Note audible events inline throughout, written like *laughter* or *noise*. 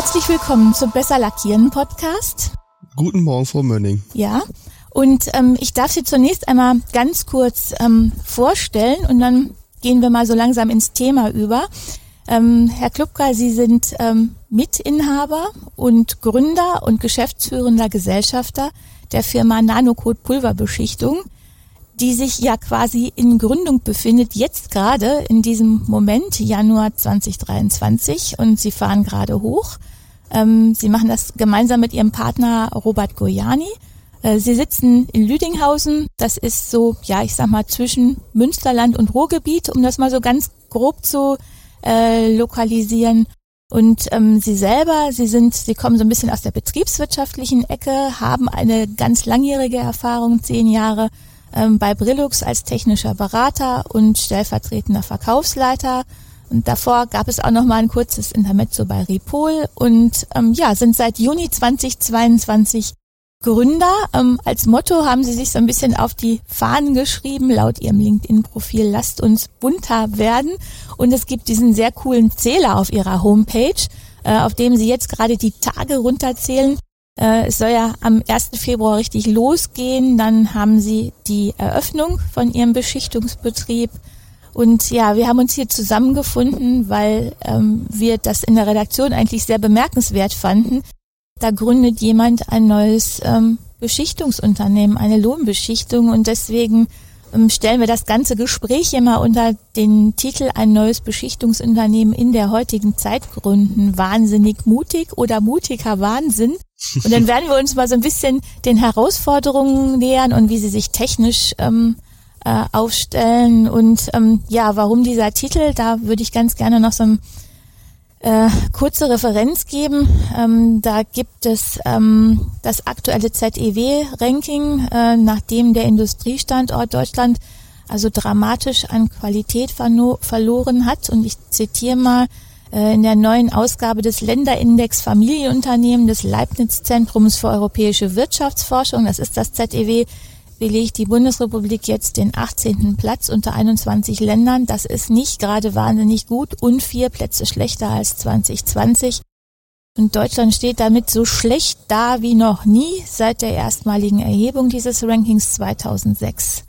Herzlich willkommen zum Besser Lackieren Podcast. Guten Morgen, Frau Mönning. Ja, und ähm, ich darf Sie zunächst einmal ganz kurz ähm, vorstellen und dann gehen wir mal so langsam ins Thema über. Ähm, Herr Klubka, Sie sind ähm, Mitinhaber und Gründer und geschäftsführender Gesellschafter der Firma Nanocode Pulverbeschichtung, die sich ja quasi in Gründung befindet, jetzt gerade in diesem Moment, Januar 2023, und Sie fahren gerade hoch. Ähm, Sie machen das gemeinsam mit Ihrem Partner Robert Goyani. Äh, Sie sitzen in Lüdinghausen. Das ist so, ja, ich sag mal, zwischen Münsterland und Ruhrgebiet, um das mal so ganz grob zu äh, lokalisieren. Und ähm, Sie selber, Sie sind, Sie kommen so ein bisschen aus der betriebswirtschaftlichen Ecke, haben eine ganz langjährige Erfahrung, zehn Jahre ähm, bei Brillux als technischer Berater und stellvertretender Verkaufsleiter. Und davor gab es auch noch mal ein kurzes Intermezzo bei Ripol und ähm, ja, sind seit Juni 2022 Gründer. Ähm, als Motto haben sie sich so ein bisschen auf die Fahnen geschrieben, laut ihrem LinkedIn-Profil, lasst uns bunter werden. Und es gibt diesen sehr coolen Zähler auf ihrer Homepage, äh, auf dem sie jetzt gerade die Tage runterzählen. Äh, es soll ja am 1. Februar richtig losgehen. Dann haben sie die Eröffnung von ihrem Beschichtungsbetrieb. Und ja, wir haben uns hier zusammengefunden, weil ähm, wir das in der Redaktion eigentlich sehr bemerkenswert fanden. Da gründet jemand ein neues ähm, Beschichtungsunternehmen, eine Lohnbeschichtung und deswegen ähm, stellen wir das ganze Gespräch immer unter den Titel Ein neues Beschichtungsunternehmen in der heutigen Zeit gründen. Wahnsinnig mutig oder mutiger Wahnsinn. Und dann werden wir uns mal so ein bisschen den Herausforderungen nähern und wie sie sich technisch ähm, äh, aufstellen. Und ähm, ja, warum dieser Titel, da würde ich ganz gerne noch so ein äh, kurze Referenz geben. Ähm, da gibt es ähm, das aktuelle ZEW-Ranking, äh, nachdem der Industriestandort Deutschland also dramatisch an Qualität verloren hat. Und ich zitiere mal in der neuen Ausgabe des Länderindex Familienunternehmen des Leibniz-Zentrums für europäische Wirtschaftsforschung, das ist das ZEW, belegt die Bundesrepublik jetzt den 18. Platz unter 21 Ländern. Das ist nicht gerade wahnsinnig gut und vier Plätze schlechter als 2020. Und Deutschland steht damit so schlecht da wie noch nie seit der erstmaligen Erhebung dieses Rankings 2006.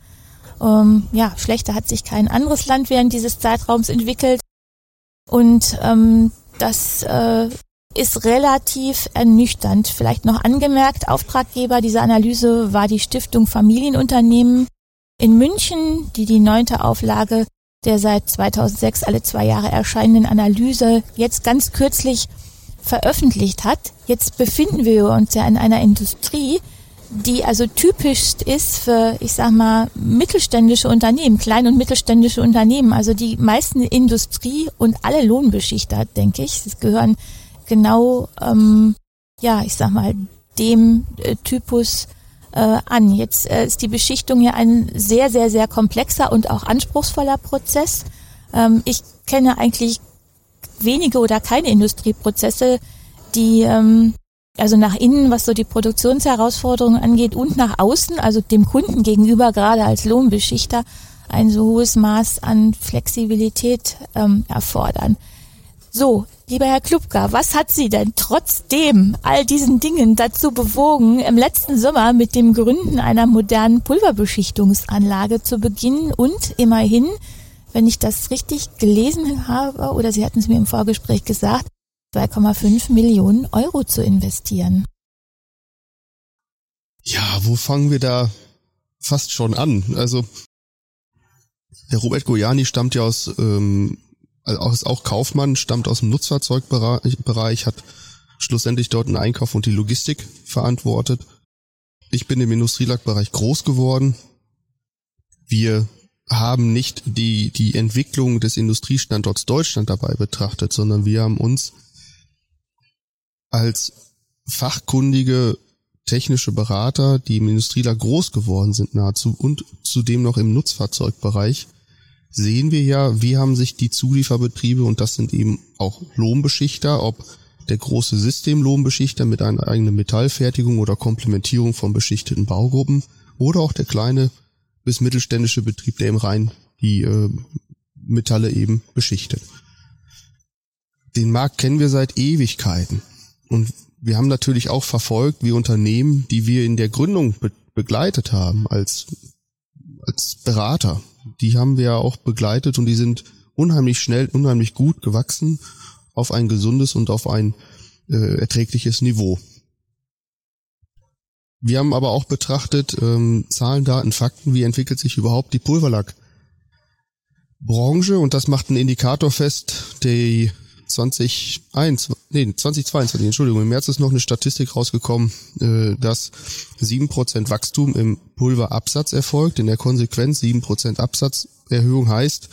Ähm, ja, schlechter hat sich kein anderes Land während dieses Zeitraums entwickelt. Und ähm, das äh, ist relativ ernüchternd. Vielleicht noch angemerkt, Auftraggeber dieser Analyse war die Stiftung Familienunternehmen in München, die die neunte Auflage der seit 2006 alle zwei Jahre erscheinenden Analyse jetzt ganz kürzlich veröffentlicht hat. Jetzt befinden wir uns ja in einer Industrie, die also typisch ist für, ich sag mal, mittelständische Unternehmen, klein- und mittelständische Unternehmen. Also die meisten Industrie und alle Lohnbeschichter, denke ich, es gehören genau, ähm, ja, ich sag mal, dem äh, Typus äh, an. Jetzt äh, ist die Beschichtung ja ein sehr, sehr, sehr komplexer und auch anspruchsvoller Prozess. Ähm, ich kenne eigentlich wenige oder keine Industrieprozesse, die ähm, also nach innen, was so die Produktionsherausforderungen angeht und nach außen, also dem Kunden gegenüber, gerade als Lohnbeschichter, ein so hohes Maß an Flexibilität ähm, erfordern. So, lieber Herr Klubka, was hat Sie denn trotzdem all diesen Dingen dazu bewogen, im letzten Sommer mit dem Gründen einer modernen Pulverbeschichtungsanlage zu beginnen und immerhin, wenn ich das richtig gelesen habe, oder Sie hatten es mir im Vorgespräch gesagt, 2,5 Millionen Euro zu investieren? Ja, wo fangen wir da fast schon an? Also, der Robert Goyani stammt ja aus ähm, also ist auch Kaufmann, stammt aus dem Nutzfahrzeugbereich, hat schlussendlich dort einen Einkauf und die Logistik verantwortet. Ich bin im Industrielackbereich groß geworden. Wir haben nicht die, die Entwicklung des Industriestandorts Deutschland dabei betrachtet, sondern wir haben uns als fachkundige technische Berater, die im Industrielack groß geworden sind nahezu und zudem noch im Nutzfahrzeugbereich, sehen wir ja, wie haben sich die Zulieferbetriebe, und das sind eben auch Lohnbeschichter, ob der große Systemlohnbeschichter mit einer eigenen Metallfertigung oder Komplementierung von beschichteten Baugruppen oder auch der kleine bis mittelständische Betrieb, der im Rhein die äh, Metalle eben beschichtet. Den Markt kennen wir seit Ewigkeiten. Und wir haben natürlich auch verfolgt, wie Unternehmen, die wir in der Gründung be begleitet haben als, als Berater, die haben wir auch begleitet und die sind unheimlich schnell, unheimlich gut gewachsen auf ein gesundes und auf ein äh, erträgliches Niveau. Wir haben aber auch betrachtet, ähm, Zahlen, Daten, Fakten, wie entwickelt sich überhaupt die Pulverlackbranche und das macht einen Indikator fest, der 2021, nee, 2022, Entschuldigung, im März ist noch eine Statistik rausgekommen, äh, dass 7% Wachstum im Pulverabsatz erfolgt. In der Konsequenz 7% Absatzerhöhung heißt,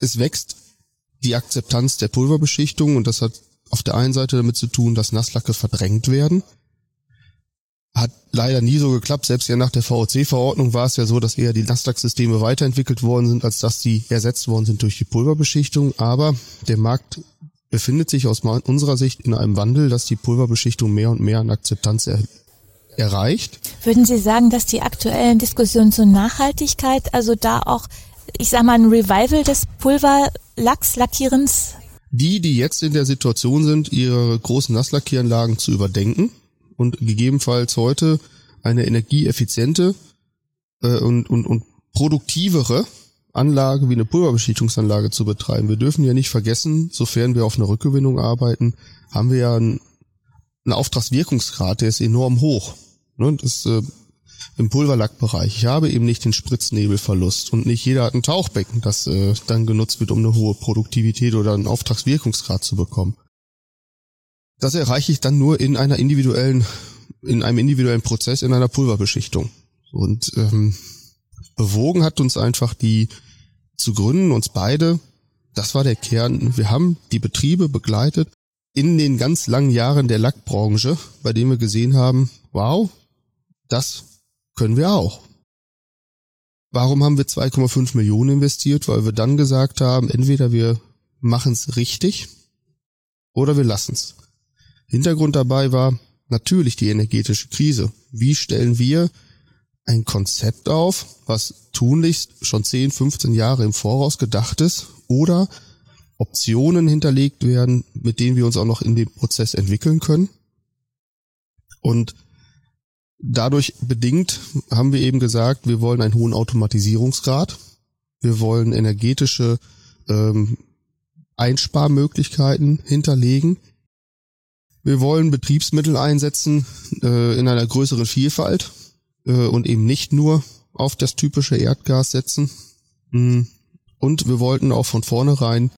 es wächst die Akzeptanz der Pulverbeschichtung und das hat auf der einen Seite damit zu tun, dass Nasslacke verdrängt werden hat leider nie so geklappt. Selbst ja nach der VOC-Verordnung war es ja so, dass eher die Nasdaq-Systeme weiterentwickelt worden sind, als dass die ersetzt worden sind durch die Pulverbeschichtung. Aber der Markt befindet sich aus unserer Sicht in einem Wandel, dass die Pulverbeschichtung mehr und mehr an Akzeptanz er erreicht. Würden Sie sagen, dass die aktuellen Diskussionen zur Nachhaltigkeit, also da auch, ich sag mal, ein Revival des Pulverlachslackierens? Die, die jetzt in der Situation sind, ihre großen Nasslackieranlagen zu überdenken, und gegebenenfalls heute eine energieeffiziente äh, und, und, und produktivere Anlage wie eine Pulverbeschichtungsanlage zu betreiben. Wir dürfen ja nicht vergessen, sofern wir auf einer Rückgewinnung arbeiten, haben wir ja einen, einen Auftragswirkungsgrad, der ist enorm hoch. Ne? Das äh, im Pulverlackbereich. Ich habe eben nicht den Spritznebelverlust und nicht jeder hat ein Tauchbecken, das äh, dann genutzt wird, um eine hohe Produktivität oder einen Auftragswirkungsgrad zu bekommen. Das erreiche ich dann nur in einer individuellen, in einem individuellen Prozess in einer Pulverbeschichtung. Und ähm, bewogen hat uns einfach die zu gründen, uns beide, das war der Kern. Wir haben die Betriebe begleitet in den ganz langen Jahren der Lackbranche, bei denen wir gesehen haben, wow, das können wir auch. Warum haben wir 2,5 Millionen investiert? Weil wir dann gesagt haben, entweder wir machen es richtig oder wir lassen es. Hintergrund dabei war natürlich die energetische Krise. Wie stellen wir ein Konzept auf, was tunlichst schon 10, 15 Jahre im Voraus gedacht ist oder Optionen hinterlegt werden, mit denen wir uns auch noch in dem Prozess entwickeln können. Und dadurch bedingt haben wir eben gesagt, wir wollen einen hohen Automatisierungsgrad, wir wollen energetische ähm, Einsparmöglichkeiten hinterlegen, wir wollen Betriebsmittel einsetzen äh, in einer größeren Vielfalt äh, und eben nicht nur auf das typische Erdgas setzen. Mm. Und wir wollten auch von vornherein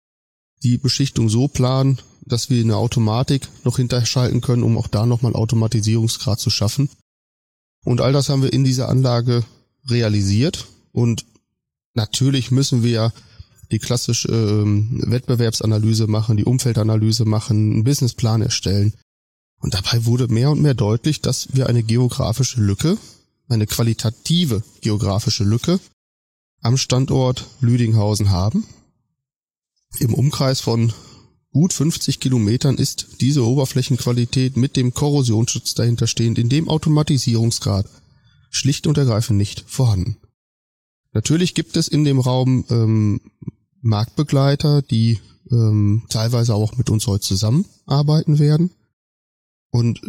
die Beschichtung so planen, dass wir eine Automatik noch hinterschalten können, um auch da nochmal Automatisierungsgrad zu schaffen. Und all das haben wir in dieser Anlage realisiert. Und natürlich müssen wir die klassische ähm, Wettbewerbsanalyse machen, die Umfeldanalyse machen, einen Businessplan erstellen. Und dabei wurde mehr und mehr deutlich, dass wir eine geografische Lücke, eine qualitative geografische Lücke am Standort Lüdinghausen haben. Im Umkreis von gut 50 Kilometern ist diese Oberflächenqualität mit dem Korrosionsschutz dahinter stehend in dem Automatisierungsgrad schlicht und ergreifend nicht vorhanden. Natürlich gibt es in dem Raum ähm, Marktbegleiter, die ähm, teilweise auch mit uns heute zusammenarbeiten werden. Und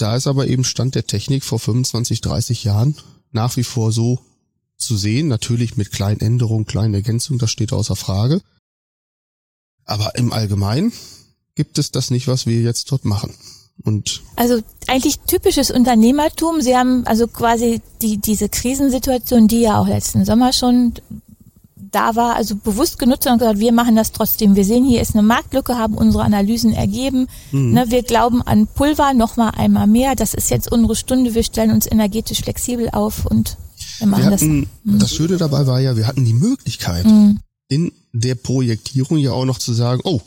da ist aber eben Stand der Technik vor 25, 30 Jahren nach wie vor so zu sehen, natürlich mit kleinen Änderungen, kleinen Ergänzungen, das steht außer Frage. Aber im Allgemeinen gibt es das nicht, was wir jetzt dort machen. Und also eigentlich typisches Unternehmertum. Sie haben also quasi die, diese Krisensituation, die ja auch letzten Sommer schon da war, also bewusst genutzt und gesagt, wir machen das trotzdem. Wir sehen, hier ist eine Marktlücke, haben unsere Analysen ergeben. Mhm. Ne, wir glauben an Pulver noch mal einmal mehr. Das ist jetzt unsere Stunde. Wir stellen uns energetisch flexibel auf und wir machen wir hatten, das. Mhm. Das Schöne dabei war ja, wir hatten die Möglichkeit, mhm. in der Projektierung ja auch noch zu sagen, oh,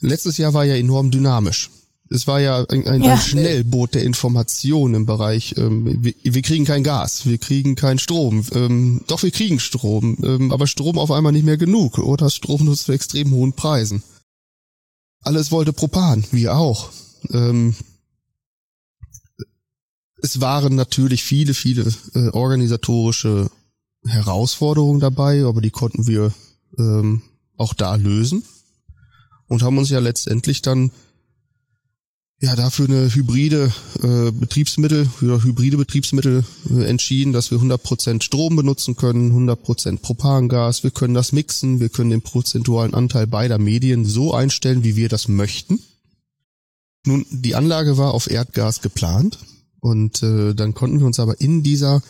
letztes Jahr war ja enorm dynamisch. Es war ja ein, ein, ja. ein Schnellboot der Information im Bereich, ähm, wir, wir, kriegen kein Gas, wir kriegen keinen Strom. Ähm, doch, wir kriegen Strom, ähm, aber Strom auf einmal nicht mehr genug oder Strom nur zu extrem hohen Preisen. Alles wollte Propan, wir auch. Ähm, es waren natürlich viele, viele äh, organisatorische Herausforderungen dabei, aber die konnten wir ähm, auch da lösen und haben uns ja letztendlich dann ja dafür eine hybride äh, Betriebsmittel oder hybride Betriebsmittel äh, entschieden, dass wir 100% Strom benutzen können, 100% Propangas, wir können das mixen, wir können den prozentualen Anteil beider Medien so einstellen, wie wir das möchten. Nun, die Anlage war auf Erdgas geplant und äh, dann konnten wir uns aber in dieser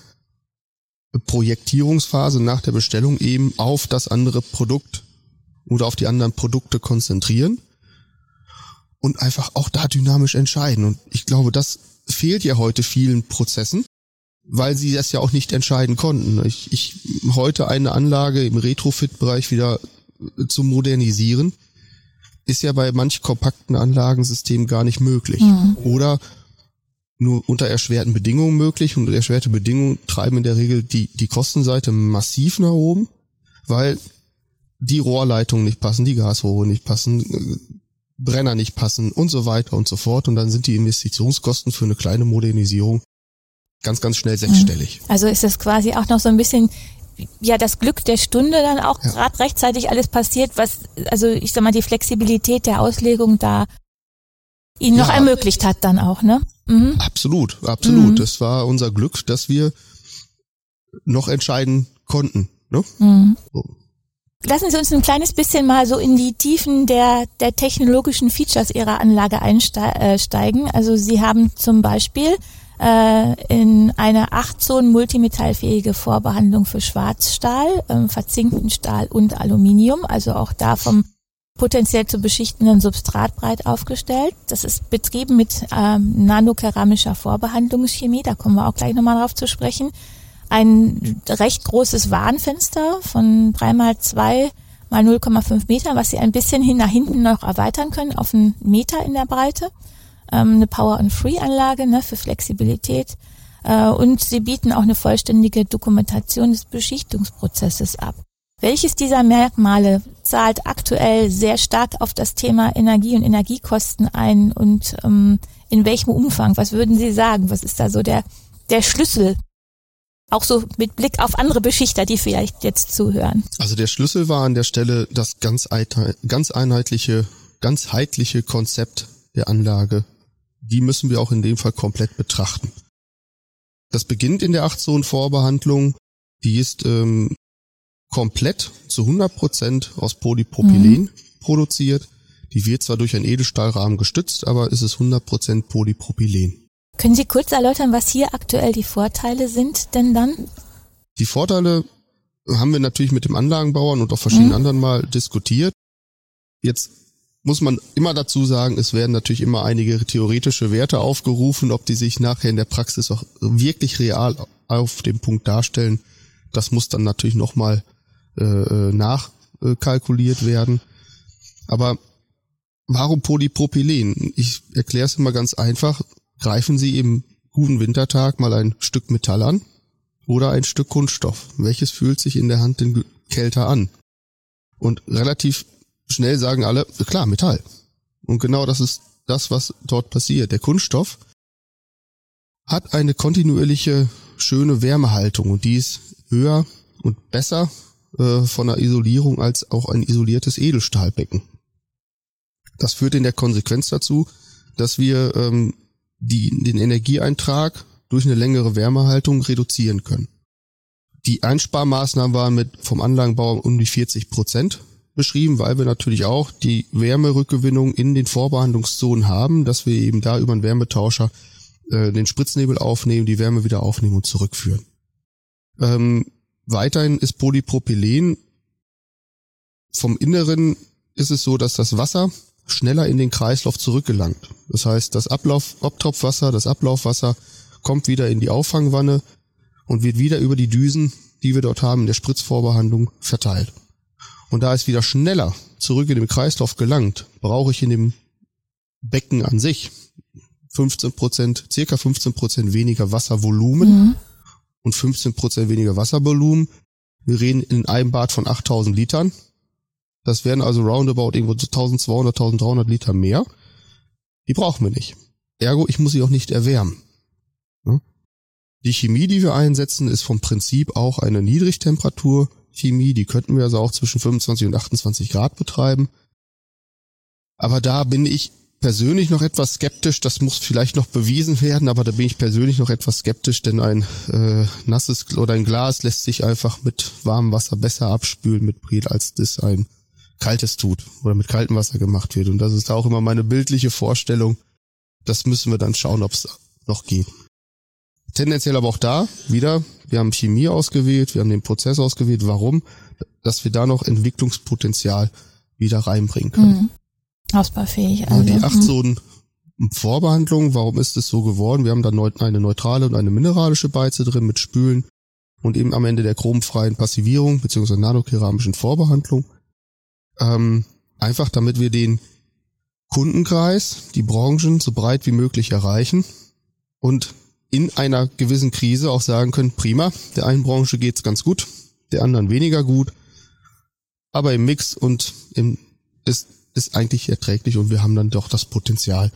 Projektierungsphase nach der Bestellung eben auf das andere Produkt oder auf die anderen Produkte konzentrieren und einfach auch da dynamisch entscheiden. Und ich glaube, das fehlt ja heute vielen Prozessen, weil sie das ja auch nicht entscheiden konnten. Ich, ich heute eine Anlage im Retrofit-Bereich wieder äh, zu modernisieren, ist ja bei manch kompakten Anlagensystemen gar nicht möglich. Mhm. Oder nur unter erschwerten Bedingungen möglich und erschwerte Bedingungen treiben in der Regel die, die Kostenseite massiv nach oben, weil die Rohrleitungen nicht passen, die Gasrohre nicht passen, äh, Brenner nicht passen und so weiter und so fort. Und dann sind die Investitionskosten für eine kleine Modernisierung ganz, ganz schnell sechsstellig. Mhm. Also ist das quasi auch noch so ein bisschen ja das Glück der Stunde dann auch ja. gerade rechtzeitig alles passiert, was also ich sag mal die Flexibilität der Auslegung da ihnen noch ermöglicht hat dann auch, ne? Mhm. Absolut, absolut. Mhm. Das war unser Glück, dass wir noch entscheiden konnten. Ne? Mhm. So. Lassen Sie uns ein kleines bisschen mal so in die Tiefen der, der technologischen Features Ihrer Anlage einsteigen. Äh, also Sie haben zum Beispiel äh, in eine 8 Zonen multimetallfähige Vorbehandlung für Schwarzstahl, äh, verzinkten Stahl und Aluminium, also auch da vom potenziell zu beschichtenden Substrat breit aufgestellt. Das ist betrieben mit ähm, nanokeramischer Vorbehandlungschemie, da kommen wir auch gleich nochmal drauf zu sprechen. Ein recht großes Warnfenster von drei mal zwei mal 0,5 Meter, was Sie ein bisschen hin nach hinten noch erweitern können auf einen Meter in der Breite. Ähm, eine Power-and-Free-Anlage ne, für Flexibilität. Äh, und Sie bieten auch eine vollständige Dokumentation des Beschichtungsprozesses ab. Welches dieser Merkmale zahlt aktuell sehr stark auf das Thema Energie und Energiekosten ein und ähm, in welchem Umfang? Was würden Sie sagen? Was ist da so der, der Schlüssel? Auch so mit Blick auf andere Beschichter, die vielleicht jetzt zuhören. Also der Schlüssel war an der Stelle das ganz, ganz einheitliche, ganzheitliche Konzept der Anlage. Die müssen wir auch in dem Fall komplett betrachten. Das beginnt in der 8-Zonen-Vorbehandlung. Die ist ähm, komplett zu 100% aus Polypropylen mhm. produziert. Die wird zwar durch einen Edelstahlrahmen gestützt, aber es ist 100% Polypropylen. Können Sie kurz erläutern, was hier aktuell die Vorteile sind denn dann? Die Vorteile haben wir natürlich mit dem Anlagenbauern und auch verschiedenen mhm. anderen mal diskutiert. Jetzt muss man immer dazu sagen, es werden natürlich immer einige theoretische Werte aufgerufen, ob die sich nachher in der Praxis auch wirklich real auf dem Punkt darstellen. Das muss dann natürlich nochmal äh, äh, nachkalkuliert werden. Aber warum Polypropylen? Ich erkläre es immer ganz einfach. Greifen Sie im guten Wintertag mal ein Stück Metall an oder ein Stück Kunststoff. Welches fühlt sich in der Hand denn kälter an? Und relativ schnell sagen alle, klar, Metall. Und genau das ist das, was dort passiert. Der Kunststoff hat eine kontinuierliche, schöne Wärmehaltung und die ist höher und besser äh, von der Isolierung als auch ein isoliertes Edelstahlbecken. Das führt in der Konsequenz dazu, dass wir ähm, die, den Energieeintrag durch eine längere Wärmehaltung reduzieren können. Die Einsparmaßnahmen waren mit vom Anlagenbauer um die 40 Prozent beschrieben, weil wir natürlich auch die Wärmerückgewinnung in den Vorbehandlungszonen haben, dass wir eben da über einen Wärmetauscher äh, den Spritznebel aufnehmen, die Wärme wieder aufnehmen und zurückführen. Ähm, Weiterhin ist Polypropylen vom Inneren ist es so, dass das Wasser schneller in den Kreislauf zurückgelangt. Das heißt, das Ablauf, Abtropfwasser, das Ablaufwasser kommt wieder in die Auffangwanne und wird wieder über die Düsen, die wir dort haben, in der Spritzvorbehandlung verteilt. Und da es wieder schneller zurück in den Kreislauf gelangt, brauche ich in dem Becken an sich 15 Prozent, circa 15 Prozent weniger Wasservolumen, mhm und 15% weniger Wasservolumen. Wir reden in einem Bad von 8000 Litern. Das wären also roundabout irgendwo 1200, 1300 Liter mehr. Die brauchen wir nicht. Ergo, ich muss sie auch nicht erwärmen. Die Chemie, die wir einsetzen, ist vom Prinzip auch eine Niedrigtemperaturchemie. Die könnten wir also auch zwischen 25 und 28 Grad betreiben. Aber da bin ich persönlich noch etwas skeptisch, das muss vielleicht noch bewiesen werden, aber da bin ich persönlich noch etwas skeptisch, denn ein äh, nasses oder ein Glas lässt sich einfach mit warmem Wasser besser abspülen mit Priel, als das ein kaltes tut oder mit kaltem Wasser gemacht wird. Und das ist auch immer meine bildliche Vorstellung. Das müssen wir dann schauen, ob es noch geht. Tendenziell aber auch da wieder, wir haben Chemie ausgewählt, wir haben den Prozess ausgewählt. Warum? Dass wir da noch Entwicklungspotenzial wieder reinbringen können. Mhm. Ausbaufähig. Also. Ja, die acht Zonen Vorbehandlung, warum ist es so geworden? Wir haben da eine neutrale und eine mineralische Beize drin mit Spülen und eben am Ende der chromfreien Passivierung bzw. nanokeramischen Vorbehandlung. Ähm, einfach damit wir den Kundenkreis, die Branchen so breit wie möglich erreichen und in einer gewissen Krise auch sagen können, prima, der einen Branche geht's ganz gut, der anderen weniger gut, aber im Mix und im ist, ist eigentlich erträglich und wir haben dann doch das Potenzial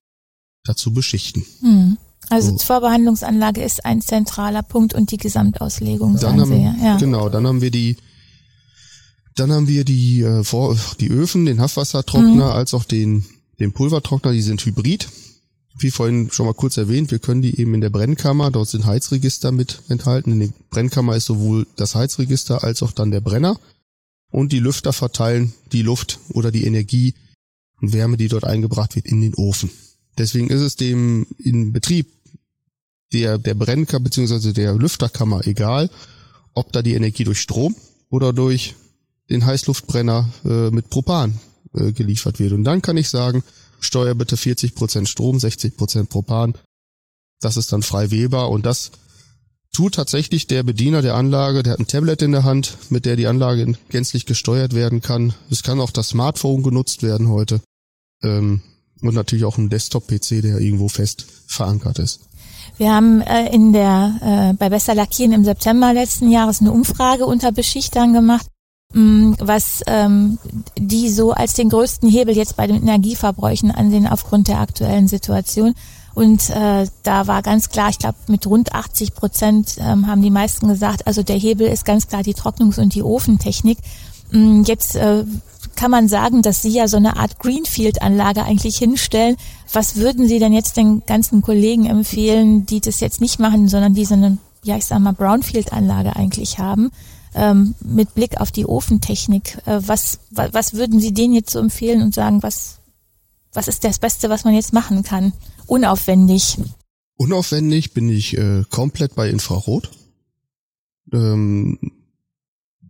dazu beschichten. Hm. Also so. Vorbehandlungsanlage ist ein zentraler Punkt und die Gesamtauslegung, dann haben, ja. Genau, dann haben wir die dann haben wir die, äh, vor, die Öfen, den Haftwassertrockner, mhm. als auch den, den Pulvertrockner, die sind hybrid. Wie vorhin schon mal kurz erwähnt, wir können die eben in der Brennkammer, dort sind Heizregister mit enthalten. In der Brennkammer ist sowohl das Heizregister als auch dann der Brenner. Und die Lüfter verteilen die Luft oder die Energie und Wärme, die dort eingebracht wird, in den Ofen. Deswegen ist es dem in Betrieb der, der Brennkammer bzw. der Lüfterkammer egal, ob da die Energie durch Strom oder durch den Heißluftbrenner äh, mit Propan äh, geliefert wird. Und dann kann ich sagen, steuer bitte 40% Strom, 60% Propan. Das ist dann frei wählbar und das tut tatsächlich der Bediener der Anlage, der hat ein Tablet in der Hand, mit der die Anlage gänzlich gesteuert werden kann. Es kann auch das Smartphone genutzt werden heute. Ähm, und natürlich auch ein Desktop-PC, der irgendwo fest verankert ist. Wir haben äh, in der äh, bei Besser Lackieren im September letzten Jahres eine Umfrage unter Beschichtern gemacht was ähm, die so als den größten Hebel jetzt bei den Energieverbräuchen ansehen aufgrund der aktuellen Situation. Und äh, da war ganz klar, ich glaube mit rund 80 Prozent ähm, haben die meisten gesagt, also der Hebel ist ganz klar die Trocknungs- und die Ofentechnik. Ähm, jetzt äh, kann man sagen, dass Sie ja so eine Art Greenfield-Anlage eigentlich hinstellen. Was würden Sie denn jetzt den ganzen Kollegen empfehlen, die das jetzt nicht machen, sondern die so eine, ja ich sag mal, Brownfield-Anlage eigentlich haben? Ähm, mit Blick auf die Ofentechnik. Äh, was, was würden Sie denen jetzt so empfehlen und sagen, was, was ist das Beste, was man jetzt machen kann? Unaufwendig. Unaufwendig bin ich äh, komplett bei Infrarot. Ähm,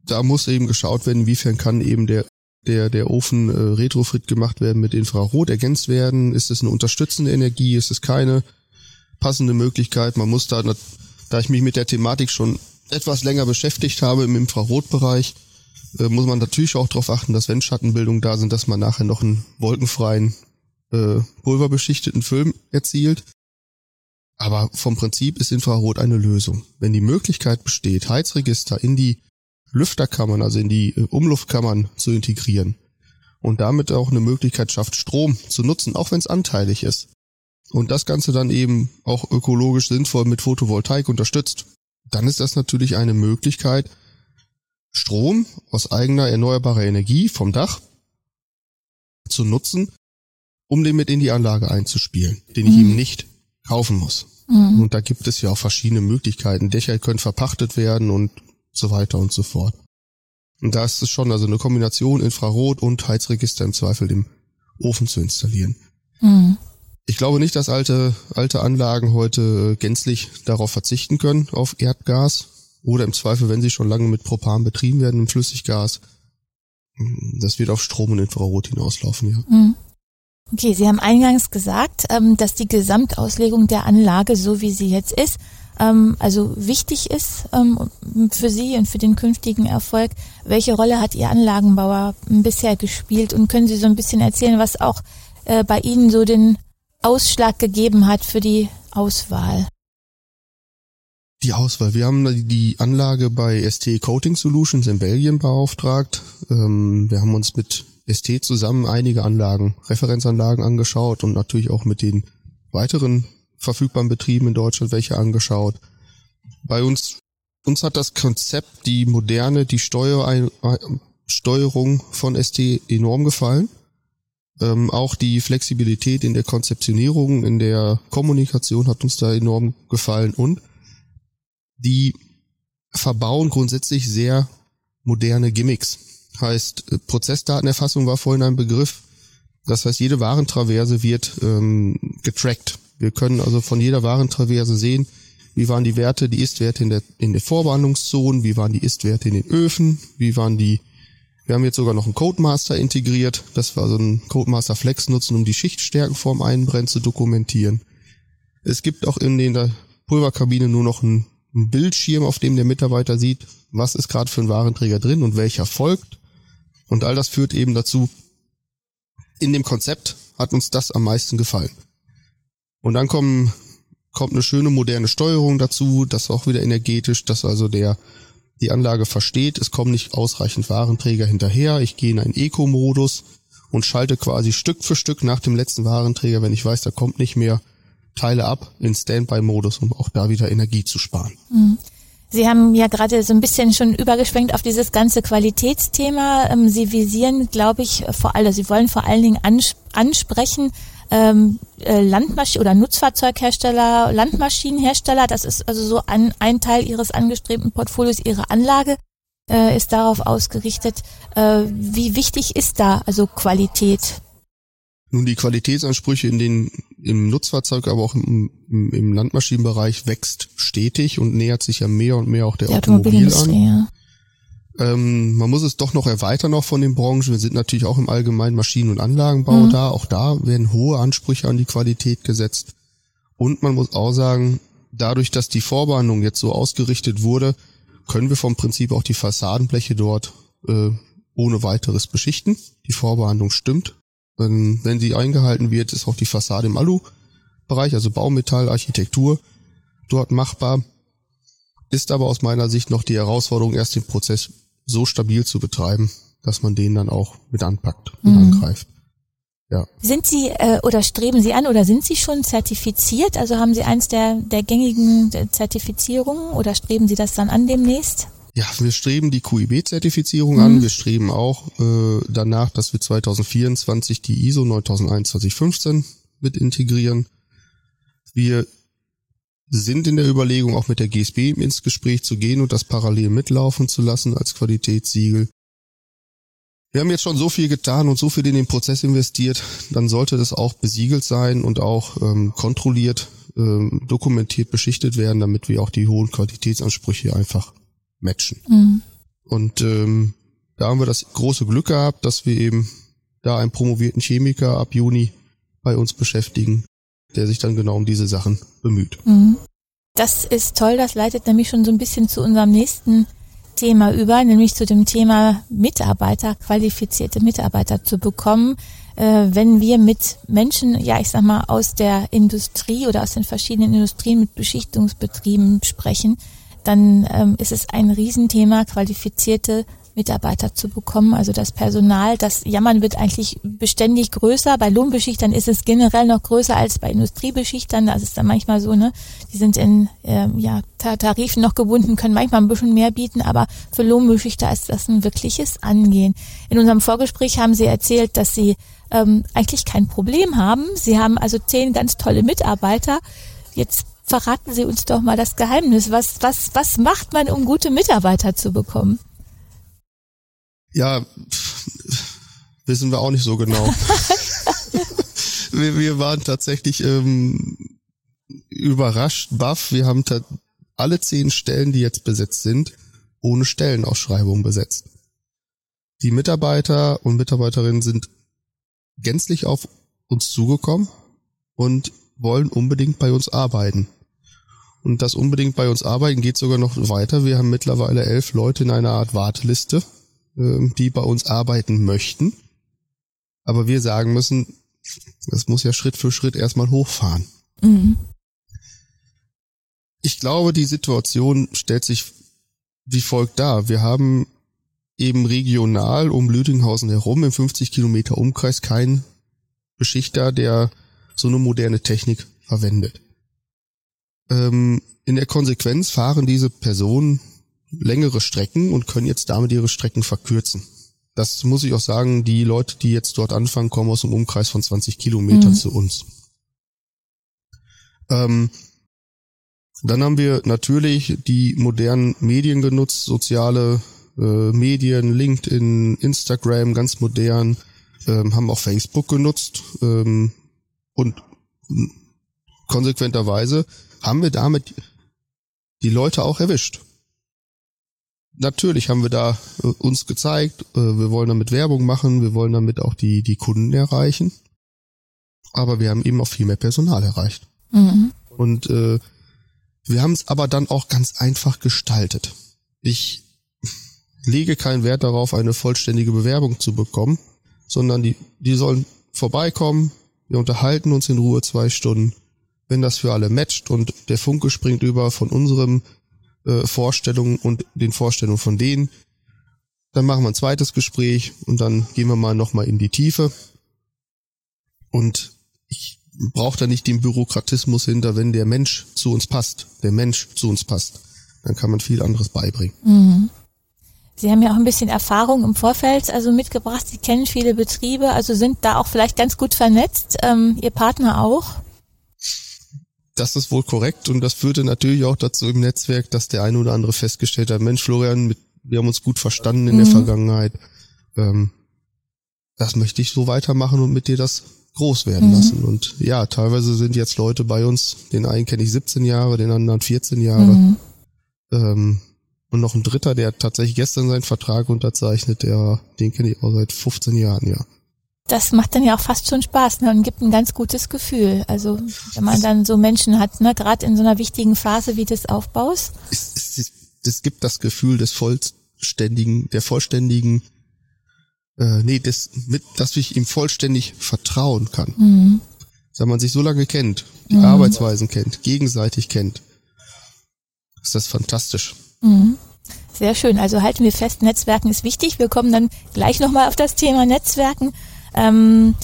da muss eben geschaut werden, inwiefern kann eben der der der Ofen äh, retrofit gemacht werden mit Infrarot ergänzt werden. Ist es eine unterstützende Energie? Ist es keine passende Möglichkeit? Man muss da, da ich mich mit der Thematik schon etwas länger beschäftigt habe im Infrarotbereich, äh, muss man natürlich auch darauf achten, dass wenn Schattenbildungen da sind, dass man nachher noch einen wolkenfreien, äh, pulverbeschichteten Film erzielt. Aber vom Prinzip ist Infrarot eine Lösung. Wenn die Möglichkeit besteht, Heizregister in die Lüfterkammern, also in die äh, Umluftkammern zu integrieren und damit auch eine Möglichkeit schafft, Strom zu nutzen, auch wenn es anteilig ist, und das Ganze dann eben auch ökologisch sinnvoll mit Photovoltaik unterstützt, dann ist das natürlich eine Möglichkeit, Strom aus eigener erneuerbarer Energie vom Dach zu nutzen, um den mit in die Anlage einzuspielen, den ich mhm. ihm nicht kaufen muss. Mhm. Und da gibt es ja auch verschiedene Möglichkeiten. Dächer können verpachtet werden und so weiter und so fort. Und da ist es schon also eine Kombination Infrarot und Heizregister im Zweifel im Ofen zu installieren. Mhm. Ich glaube nicht, dass alte, alte Anlagen heute gänzlich darauf verzichten können, auf Erdgas. Oder im Zweifel, wenn sie schon lange mit Propan betrieben werden, im Flüssiggas. Das wird auf Strom und Infrarot hinauslaufen, ja. Mhm. Okay, Sie haben eingangs gesagt, ähm, dass die Gesamtauslegung der Anlage, so wie sie jetzt ist, ähm, also wichtig ist ähm, für Sie und für den künftigen Erfolg. Welche Rolle hat Ihr Anlagenbauer bisher gespielt? Und können Sie so ein bisschen erzählen, was auch äh, bei Ihnen so den Ausschlag gegeben hat für die Auswahl? Die Auswahl. Wir haben die Anlage bei ST Coating Solutions in Belgien beauftragt. Ähm, wir haben uns mit ST zusammen einige Anlagen, Referenzanlagen angeschaut und natürlich auch mit den weiteren verfügbaren Betrieben in Deutschland welche angeschaut. Bei uns, uns hat das Konzept, die moderne, die Steuer, Steuerung von ST enorm gefallen. Ähm, auch die Flexibilität in der Konzeptionierung, in der Kommunikation hat uns da enorm gefallen und die verbauen grundsätzlich sehr moderne Gimmicks. Heißt, äh, Prozessdatenerfassung war vorhin ein Begriff. Das heißt, jede Warentraverse wird ähm, getrackt. Wir können also von jeder Warentraverse sehen, wie waren die Werte, die Ist-Werte in der, in der Vorbehandlungszone, wie waren die Ist-Werte in den Öfen, wie waren die, wir haben jetzt sogar noch einen Codemaster integriert, dass wir also einen Codemaster Flex nutzen, um die Schichtstärken vorm Einbrennen zu dokumentieren. Es gibt auch in der Pulverkabine nur noch einen, Bildschirm, auf dem der Mitarbeiter sieht, was ist gerade für ein Warenträger drin und welcher folgt. Und all das führt eben dazu, in dem Konzept hat uns das am meisten gefallen. Und dann kommen, kommt eine schöne moderne Steuerung dazu, das auch wieder energetisch, dass also der die Anlage versteht, es kommen nicht ausreichend Warenträger hinterher, ich gehe in einen Eco-Modus und schalte quasi Stück für Stück nach dem letzten Warenträger, wenn ich weiß, da kommt nicht mehr, Teile ab in Standby-Modus, um auch da wieder Energie zu sparen. Mhm. Sie haben ja gerade so ein bisschen schon übergeschwenkt auf dieses ganze Qualitätsthema. Ähm, Sie visieren, glaube ich, vor allem, Sie wollen vor allen Dingen ansprechen, ähm, äh, Landmaschinen oder Nutzfahrzeughersteller, Landmaschinenhersteller, das ist also so ein, ein Teil Ihres angestrebten Portfolios, Ihre Anlage äh, ist darauf ausgerichtet. Äh, wie wichtig ist da also Qualität? Nun, die Qualitätsansprüche in den, im Nutzfahrzeug, aber auch im, im, im Landmaschinenbereich wächst stetig und nähert sich ja mehr und mehr auch der, der Automobil an. Ja. Ähm, man muss es doch noch erweitern auch von den Branchen. Wir sind natürlich auch im allgemeinen Maschinen- und Anlagenbau mhm. da. Auch da werden hohe Ansprüche an die Qualität gesetzt. Und man muss auch sagen, dadurch, dass die Vorbehandlung jetzt so ausgerichtet wurde, können wir vom Prinzip auch die Fassadenbleche dort äh, ohne weiteres beschichten. Die Vorbehandlung stimmt. Wenn, wenn sie eingehalten wird, ist auch die Fassade im Alu-Bereich, also Baumetall, Architektur, dort machbar. Ist aber aus meiner Sicht noch die Herausforderung, erst den Prozess so stabil zu betreiben, dass man den dann auch mit anpackt und mhm. angreift. Ja. Sind Sie äh, oder streben Sie an oder sind Sie schon zertifiziert? Also haben Sie eins der, der gängigen Zertifizierungen oder streben Sie das dann an demnächst? Ja, wir streben die QIB-Zertifizierung mhm. an. Wir streben auch äh, danach, dass wir 2024 die ISO 9001-2015 mit integrieren. Wir sind in der Überlegung, auch mit der GSB ins Gespräch zu gehen und das parallel mitlaufen zu lassen als Qualitätssiegel. Wir haben jetzt schon so viel getan und so viel in den Prozess investiert, dann sollte das auch besiegelt sein und auch ähm, kontrolliert, ähm, dokumentiert, beschichtet werden, damit wir auch die hohen Qualitätsansprüche einfach matchen. Mhm. Und ähm, da haben wir das große Glück gehabt, dass wir eben da einen promovierten Chemiker ab Juni bei uns beschäftigen, der sich dann genau um diese Sachen bemüht. Mhm. Das ist toll, das leitet nämlich schon so ein bisschen zu unserem nächsten Thema über, nämlich zu dem Thema Mitarbeiter, qualifizierte Mitarbeiter zu bekommen. Äh, wenn wir mit Menschen, ja ich sag mal, aus der Industrie oder aus den verschiedenen Industrien mit Beschichtungsbetrieben sprechen, dann ähm, ist es ein Riesenthema, qualifizierte Mitarbeiter zu bekommen. Also das Personal, das Jammern wird eigentlich beständig größer. Bei Lohnbeschichtern ist es generell noch größer als bei Industriebeschichtern. Das ist dann manchmal so, ne? Die sind in ähm, ja, Tarifen noch gebunden, können manchmal ein bisschen mehr bieten, aber für Lohnbeschichter ist das ein wirkliches Angehen. In unserem Vorgespräch haben Sie erzählt, dass Sie ähm, eigentlich kein Problem haben. Sie haben also zehn ganz tolle Mitarbeiter. Jetzt verraten Sie uns doch mal das Geheimnis. Was, was, was macht man, um gute Mitarbeiter zu bekommen? Ja, wissen wir auch nicht so genau. *laughs* wir, wir, waren tatsächlich ähm, überrascht, baff. Wir haben alle zehn Stellen, die jetzt besetzt sind, ohne Stellenausschreibung besetzt. Die Mitarbeiter und Mitarbeiterinnen sind gänzlich auf uns zugekommen und wollen unbedingt bei uns arbeiten. Und das unbedingt bei uns arbeiten geht sogar noch weiter. Wir haben mittlerweile elf Leute in einer Art Warteliste, die bei uns arbeiten möchten. Aber wir sagen müssen, das muss ja Schritt für Schritt erstmal hochfahren. Mhm. Ich glaube, die Situation stellt sich wie folgt dar. Wir haben eben regional um Lüdinghausen herum im 50 Kilometer Umkreis keinen Beschichter, der so eine moderne Technik verwendet. Ähm, in der Konsequenz fahren diese Personen längere Strecken und können jetzt damit ihre Strecken verkürzen. das muss ich auch sagen, die Leute, die jetzt dort anfangen, kommen aus einem Umkreis von 20 Kilometern mhm. zu uns. Ähm, dann haben wir natürlich die modernen Medien genutzt, soziale äh, Medien, LinkedIn, Instagram, ganz modern, ähm, haben auch Facebook genutzt ähm, und konsequenterweise haben wir damit die Leute auch erwischt. Natürlich haben wir da äh, uns gezeigt, äh, wir wollen damit Werbung machen, wir wollen damit auch die, die Kunden erreichen. Aber wir haben eben auch viel mehr Personal erreicht. Mhm. Und äh, wir haben es aber dann auch ganz einfach gestaltet. Ich lege keinen Wert darauf, eine vollständige Bewerbung zu bekommen, sondern die, die sollen vorbeikommen, wir unterhalten uns in Ruhe zwei Stunden. Wenn das für alle matcht und der Funke springt über von unserem äh, Vorstellungen und den Vorstellungen von denen, dann machen wir ein zweites Gespräch und dann gehen wir mal nochmal in die Tiefe. Und ich brauche da nicht den Bürokratismus hinter, wenn der Mensch zu uns passt, der Mensch zu uns passt, dann kann man viel anderes beibringen. Mhm. Sie haben ja auch ein bisschen Erfahrung im Vorfeld also mitgebracht. Sie kennen viele Betriebe, also sind da auch vielleicht ganz gut vernetzt. Ähm, Ihr Partner auch? Das ist wohl korrekt und das führte natürlich auch dazu im Netzwerk, dass der eine oder andere festgestellt hat, Mensch, Florian, mit, wir haben uns gut verstanden in mhm. der Vergangenheit. Ähm, das möchte ich so weitermachen und mit dir das groß werden mhm. lassen. Und ja, teilweise sind jetzt Leute bei uns, den einen kenne ich 17 Jahre, den anderen 14 Jahre. Mhm. Ähm, und noch ein dritter, der hat tatsächlich gestern seinen Vertrag unterzeichnet, der, den kenne ich auch seit 15 Jahren, ja. Das macht dann ja auch fast schon Spaß ne, und gibt ein ganz gutes Gefühl. Also wenn man dann so Menschen hat, ne, gerade in so einer wichtigen Phase wie des Aufbaus. Es, es, es gibt das Gefühl des vollständigen, der vollständigen, äh, nee, des, mit, dass ich ihm vollständig vertrauen kann. Mhm. Wenn man sich so lange kennt, die mhm. Arbeitsweisen kennt, gegenseitig kennt, ist das fantastisch. Mhm. Sehr schön. Also halten wir fest, Netzwerken ist wichtig. Wir kommen dann gleich nochmal auf das Thema Netzwerken. Ähm,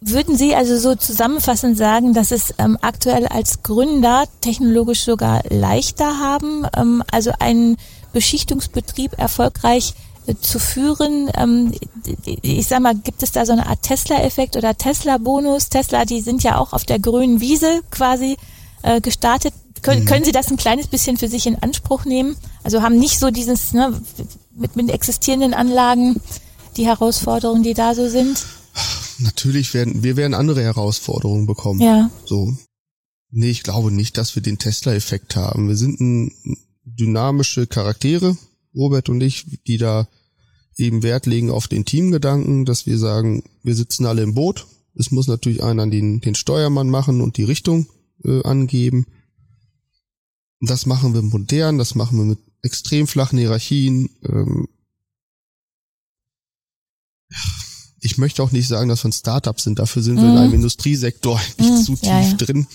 würden Sie also so zusammenfassend sagen, dass es ähm, aktuell als Gründer technologisch sogar leichter haben, ähm, also einen Beschichtungsbetrieb erfolgreich äh, zu führen? Ähm, ich sag mal, gibt es da so eine Art Tesla-Effekt oder Tesla-Bonus? Tesla, die sind ja auch auf der grünen Wiese quasi äh, gestartet. Können, mhm. können Sie das ein kleines bisschen für sich in Anspruch nehmen? Also haben nicht so dieses ne, mit, mit existierenden Anlagen die Herausforderungen, die da so sind? Natürlich werden wir werden andere Herausforderungen bekommen. Ja. So. Nee, ich glaube nicht, dass wir den Tesla-Effekt haben. Wir sind ein dynamische Charaktere, Robert und ich, die da eben Wert legen auf den Teamgedanken, dass wir sagen, wir sitzen alle im Boot. Es muss natürlich einer den, den Steuermann machen und die Richtung äh, angeben. Das machen wir modern, das machen wir mit extrem flachen Hierarchien. Ähm ich möchte auch nicht sagen, dass wir ein Startup sind. Dafür sind mhm. wir in einem mhm. Industriesektor *laughs* nicht mhm, zu tief ja, ja. drin.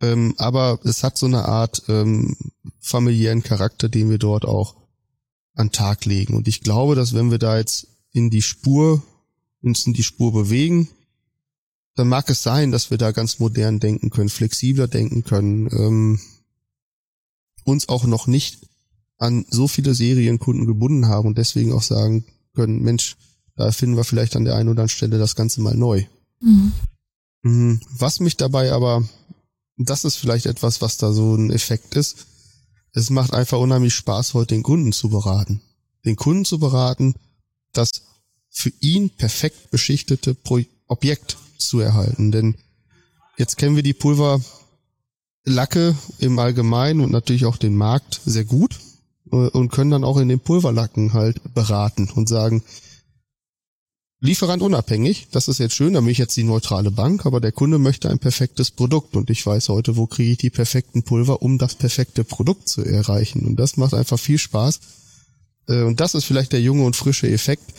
Ähm, aber es hat so eine Art ähm, familiären Charakter, den wir dort auch an Tag legen. Und ich glaube, dass wenn wir da jetzt in die Spur, uns in die Spur bewegen, dann mag es sein, dass wir da ganz modern denken können, flexibler denken können, ähm, uns auch noch nicht an so viele Serienkunden gebunden haben und deswegen auch sagen können, Mensch, da finden wir vielleicht an der einen oder anderen Stelle das Ganze mal neu. Mhm. mhm. Was mich dabei aber, das ist vielleicht etwas, was da so ein Effekt ist, es macht einfach unheimlich Spaß, heute den Kunden zu beraten. Den Kunden zu beraten, das für ihn perfekt beschichtete Pro Objekt zu erhalten. Denn jetzt kennen wir die Pulverlacke im Allgemeinen und natürlich auch den Markt sehr gut äh, und können dann auch in den Pulverlacken halt beraten und sagen, Lieferant unabhängig, das ist jetzt schön, da bin ich jetzt die neutrale Bank, aber der Kunde möchte ein perfektes Produkt und ich weiß heute, wo kriege ich die perfekten Pulver, um das perfekte Produkt zu erreichen. Und das macht einfach viel Spaß. Äh, und das ist vielleicht der junge und frische Effekt,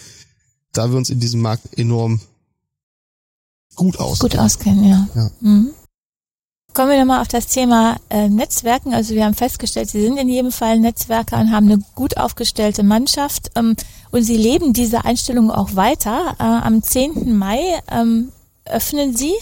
da wir uns in diesem Markt enorm gut auskennen. Gut auskennen, ja. ja. Mhm. Kommen wir nochmal auf das Thema äh, Netzwerken. Also wir haben festgestellt, Sie sind in jedem Fall Netzwerker und haben eine gut aufgestellte Mannschaft. Ähm, und Sie leben diese Einstellung auch weiter. Äh, am 10. Mai ähm, öffnen Sie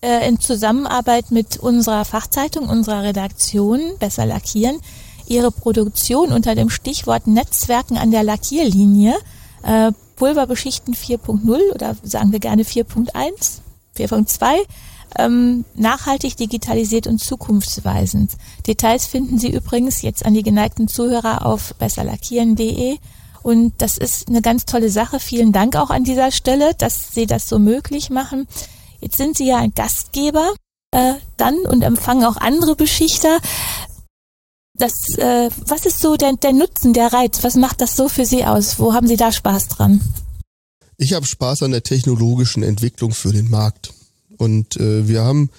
äh, in Zusammenarbeit mit unserer Fachzeitung, unserer Redaktion, Besser Lackieren, Ihre Produktion unter dem Stichwort Netzwerken an der Lackierlinie. Äh, Pulverbeschichten 4.0 oder sagen wir gerne 4.1, 4.2 ähm, nachhaltig, digitalisiert und zukunftsweisend. Details finden Sie übrigens jetzt an die geneigten Zuhörer auf besserlackieren.de. Und das ist eine ganz tolle Sache. Vielen Dank auch an dieser Stelle, dass Sie das so möglich machen. Jetzt sind Sie ja ein Gastgeber äh, dann und empfangen auch andere Beschichter. Das, äh, was ist so der, der Nutzen, der Reiz? Was macht das so für Sie aus? Wo haben Sie da Spaß dran? Ich habe Spaß an der technologischen Entwicklung für den Markt. Und äh, wir haben,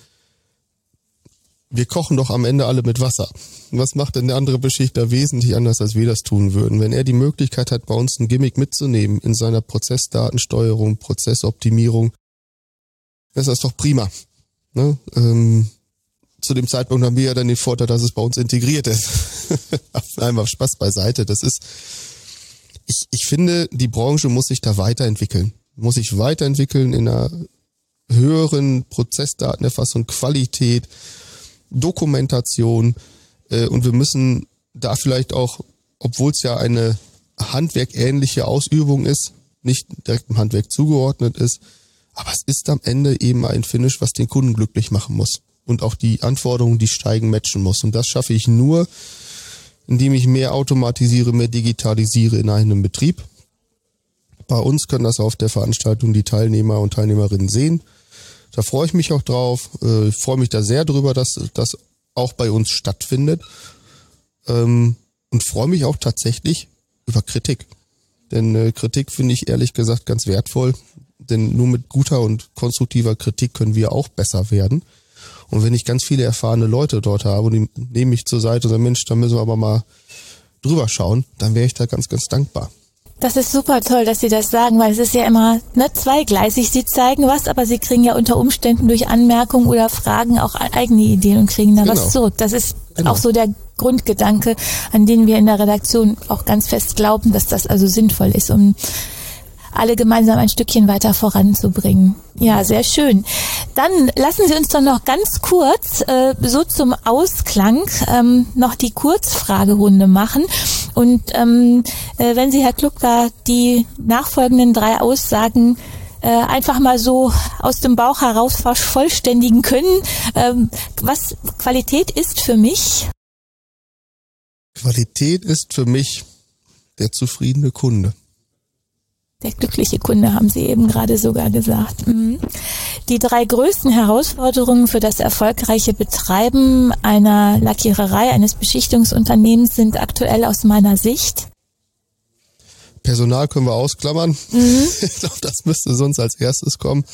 wir kochen doch am Ende alle mit Wasser. Was macht denn der andere Beschichter wesentlich anders, als wir das tun würden? Wenn er die Möglichkeit hat, bei uns ein Gimmick mitzunehmen in seiner Prozessdatensteuerung, Prozessoptimierung, ist das doch prima. Ne? Ähm, zu dem Zeitpunkt haben wir ja dann den Vorteil, dass es bei uns integriert ist. *laughs* Einmal Spaß beiseite. Das ist, ich, ich finde, die Branche muss sich da weiterentwickeln. Muss sich weiterentwickeln in einer höheren Prozessdatenerfassung, Qualität, Dokumentation äh, und wir müssen da vielleicht auch, obwohl es ja eine handwerkähnliche Ausübung ist, nicht direkt im Handwerk zugeordnet ist, aber es ist am Ende eben ein Finish, was den Kunden glücklich machen muss und auch die Anforderungen, die steigen, matchen muss. Und das schaffe ich nur, indem ich mehr automatisiere, mehr digitalisiere in einem Betrieb. Bei uns können das auf der Veranstaltung die Teilnehmer und Teilnehmerinnen sehen. Da freue ich mich auch drauf. Äh, freue mich da sehr drüber, dass das auch bei uns stattfindet. Ähm, und freue mich auch tatsächlich über Kritik. Denn äh, Kritik finde ich ehrlich gesagt ganz wertvoll. Denn nur mit guter und konstruktiver Kritik können wir auch besser werden. Und wenn ich ganz viele erfahrene Leute dort habe und die nehme ich zur Seite und sagen, Mensch, da müssen wir aber mal drüber schauen, dann wäre ich da ganz, ganz dankbar. Das ist super toll, dass Sie das sagen, weil es ist ja immer ne, zweigleisig. Sie zeigen was, aber Sie kriegen ja unter Umständen durch Anmerkungen oder Fragen auch eigene Ideen und kriegen da genau. was zurück. Das ist genau. auch so der Grundgedanke, an den wir in der Redaktion auch ganz fest glauben, dass das also sinnvoll ist, um alle gemeinsam ein Stückchen weiter voranzubringen. Ja, sehr schön. Dann lassen Sie uns doch noch ganz kurz äh, so zum Ausklang ähm, noch die Kurzfragerunde machen. Und ähm, äh, wenn Sie, Herr Klubka, die nachfolgenden drei Aussagen äh, einfach mal so aus dem Bauch heraus vervollständigen können, ähm, was Qualität ist für mich? Qualität ist für mich der zufriedene Kunde. Der glückliche Kunde haben Sie eben gerade sogar gesagt. Mhm. Die drei größten Herausforderungen für das erfolgreiche Betreiben einer Lackiererei, eines Beschichtungsunternehmens sind aktuell aus meiner Sicht. Personal können wir ausklammern. Mhm. *laughs* Ich glaube, das müsste sonst als erstes kommen.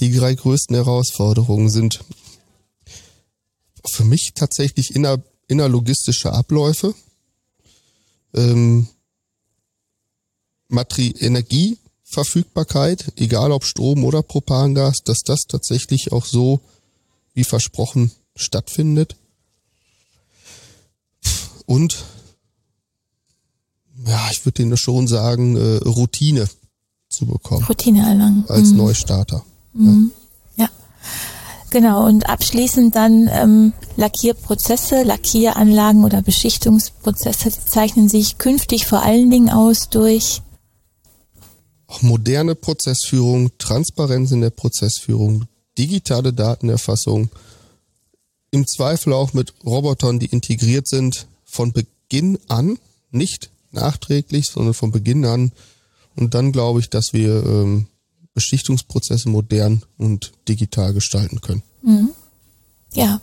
Die drei größten Herausforderungen sind für mich tatsächlich inner, innerlogistische Abläufe. Ähm, Materi Energieverfügbarkeit, egal ob Strom oder Propangas, dass das tatsächlich auch so wie versprochen stattfindet. Und ja, ich würde Ihnen schon sagen, äh, Routine zu bekommen. Routine erlangen. Als mhm. Neustarter. Mhm. Ja. ja. Genau, und abschließend dann ähm, Lackierprozesse, Lackieranlagen oder Beschichtungsprozesse zeichnen sich künftig vor allen Dingen aus durch auch moderne Prozessführung, Transparenz in der Prozessführung, digitale Datenerfassung, im Zweifel auch mit Robotern, die integriert sind, von Beginn an, nicht nachträglich, sondern von Beginn an. Und dann glaube ich, dass wir ähm, Beschichtungsprozesse modern und digital gestalten können. Mhm. Ja,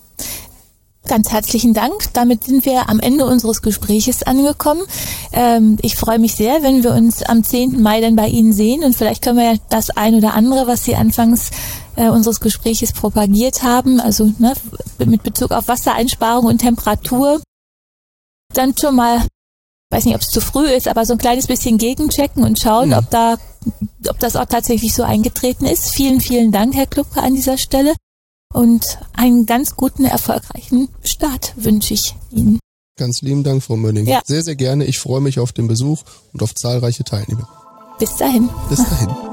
Ganz herzlichen Dank. Damit sind wir am Ende unseres Gespräches angekommen. Ähm, ich freue mich sehr, wenn wir uns am 10. Mai dann bei Ihnen sehen und vielleicht können wir ja das ein oder andere, was Sie anfangs äh, unseres Gespräches propagiert haben, also ne, mit Bezug auf Wassereinsparung und Temperatur, dann schon mal, weiß nicht, ob es zu früh ist, aber so ein kleines bisschen gegenchecken und schauen, mhm. ob da, ob das auch tatsächlich so eingetreten ist. Vielen, vielen Dank, Herr Klubke, an dieser Stelle und einen ganz guten, erfolgreichen Start wünsche ich Ihnen. Ganz lieben Dank, Frau Mönning. Ja. Sehr, sehr gerne. Ich freue mich auf den Besuch und auf zahlreiche Teilnehmer. Bis dahin. Bis dahin.